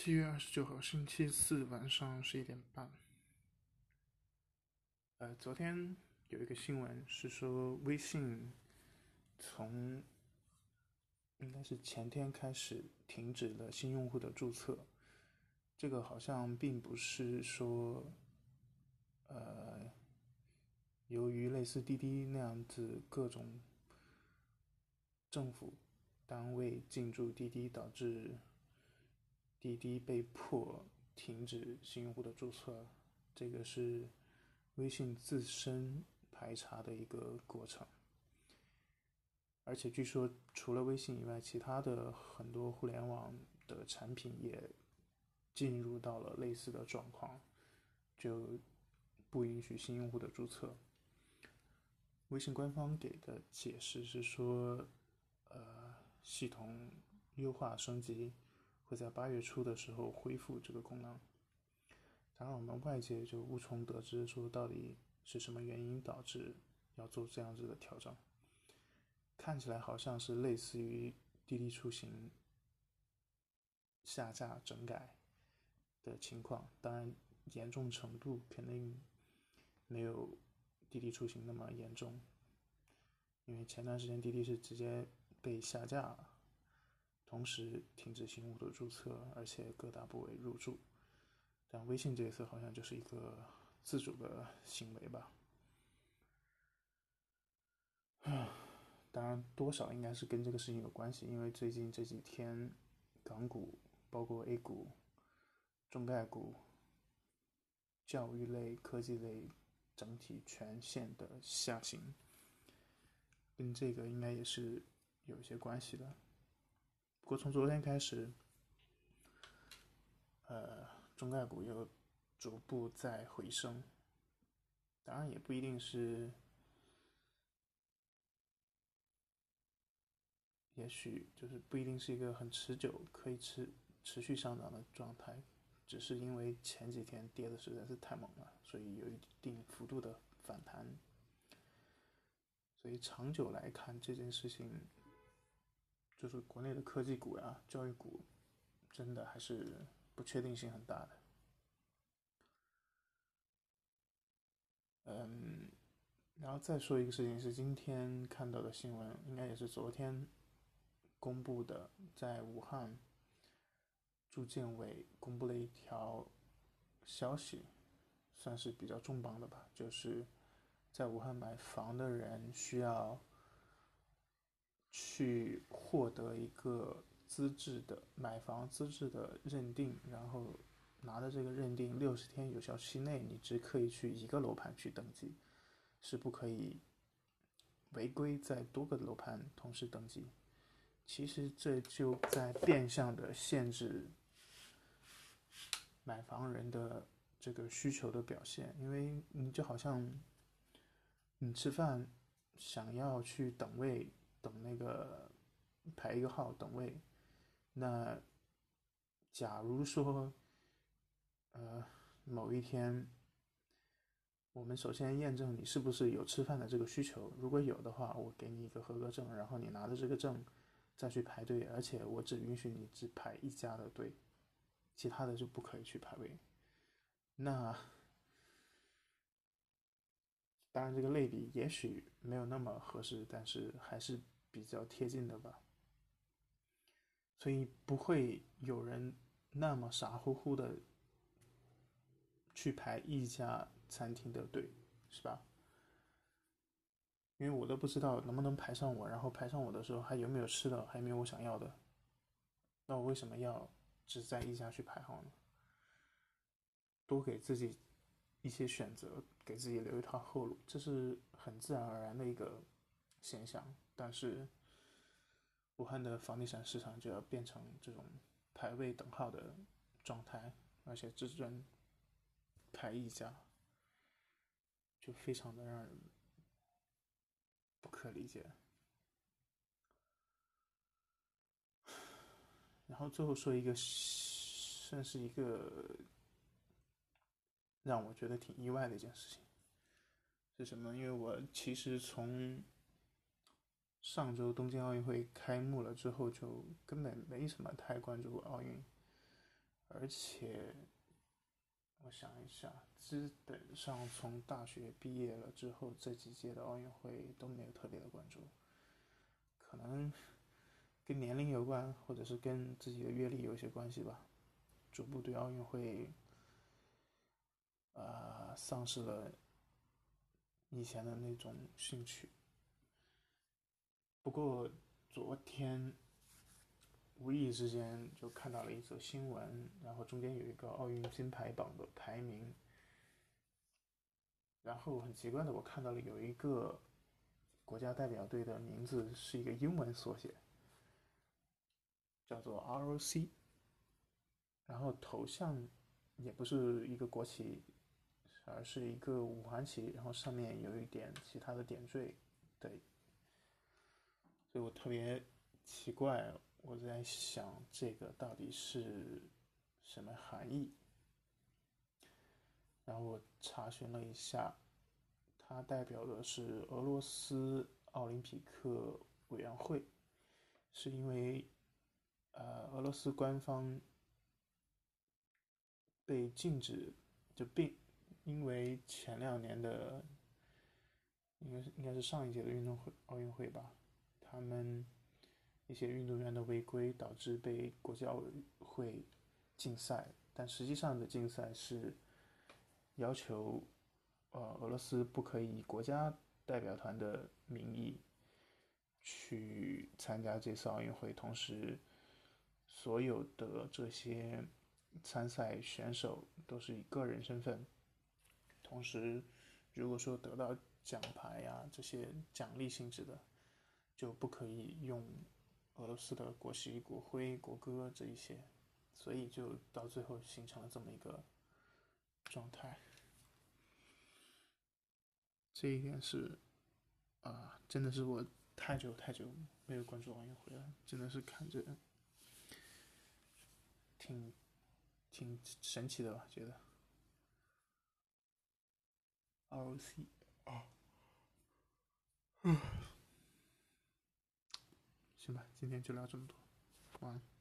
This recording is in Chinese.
七月二十九号星期四晚上十一点半。呃，昨天有一个新闻是说，微信从应该是前天开始停止了新用户的注册。这个好像并不是说，呃，由于类似滴滴那样子各种政府单位进驻滴滴导致。滴滴被迫停止新用户的注册，这个是微信自身排查的一个过程。而且据说，除了微信以外，其他的很多互联网的产品也进入到了类似的状况，就不允许新用户的注册。微信官方给的解释是说，呃，系统优化升级。会在八月初的时候恢复这个功能，当然我们外界就无从得知说到底是什么原因导致要做这样子的调整。看起来好像是类似于滴滴出行下架整改的情况，当然严重程度肯定没有滴滴出行那么严重，因为前段时间滴滴是直接被下架了。同时停止新用户的注册，而且各大部委入驻。但微信这一次好像就是一个自主的行为吧。啊，当然多少应该是跟这个事情有关系，因为最近这几天港股、包括 A 股、中概股、教育类、科技类整体全线的下行，跟这个应该也是有一些关系的。不过从昨天开始，呃，中概股又逐步在回升。当然也不一定是，也许就是不一定是一个很持久可以持持续上涨的状态，只是因为前几天跌的实在是太猛了，所以有一定幅度的反弹。所以长久来看这件事情。就是国内的科技股呀、教育股，真的还是不确定性很大的。嗯，然后再说一个事情，是今天看到的新闻，应该也是昨天公布的，在武汉，住建委公布了一条消息，算是比较重磅的吧，就是在武汉买房的人需要。去获得一个资质的买房资质的认定，然后拿着这个认定，六十天有效期内，你只可以去一个楼盘去登记，是不可以违规在多个楼盘同时登记。其实这就在变相的限制买房人的这个需求的表现，因为你就好像你吃饭想要去等位。等那个排一个号等位，那假如说，呃，某一天，我们首先验证你是不是有吃饭的这个需求，如果有的话，我给你一个合格证，然后你拿着这个证再去排队，而且我只允许你只排一家的队，其他的就不可以去排位。那当然，这个类比也许没有那么合适，但是还是比较贴近的吧。所以不会有人那么傻乎乎的去排一家餐厅的队，是吧？因为我都不知道能不能排上我，然后排上我的时候还有没有吃的，还有没有我想要的。那我为什么要只在一家去排号呢？多给自己。一些选择，给自己留一条后路，这是很自然而然的一个现象。但是，武汉的房地产市场就要变成这种排位等号的状态，而且只准排一家，就非常的让人不可理解。然后最后说一个，算是一个。让我觉得挺意外的一件事情是什么？因为我其实从上周东京奥运会开幕了之后，就根本没什么太关注过奥运，而且我想一下，基本上从大学毕业了之后，这几届的奥运会都没有特别的关注，可能跟年龄有关，或者是跟自己的阅历有些关系吧，逐步对奥运会啊丧失了以前的那种兴趣。不过昨天。无意之间就看到了一则新闻，然后中间有一个奥运金牌榜的排名，然后很奇怪的，我看到了有一个国家代表队的名字是一个英文缩写，叫做 ROC，然后头像也不是一个国旗，而是一个五环旗，然后上面有一点其他的点缀，对，所以我特别奇怪。我在想这个到底是什么含义，然后我查询了一下，它代表的是俄罗斯奥林匹克委员会，是因为呃俄罗斯官方被禁止就并因为前两年的应该是应该是上一届的运动会奥运会吧，他们。一些运动员的违规导致被国际奥委会禁赛，但实际上的禁赛是要求，呃，俄罗斯不可以以国家代表团的名义去参加这次奥运会，同时所有的这些参赛选手都是以个人身份，同时如果说得到奖牌呀这些奖励性质的，就不可以用。俄罗斯的国旗、国徽、国歌这一些，所以就到最后形成了这么一个状态。这一点是，啊，真的是我太久太久没有关注奥运会了，真的是看着挺挺神奇的吧？觉得。ROC 啊，嗯。行吧，今天就聊这么多，晚安。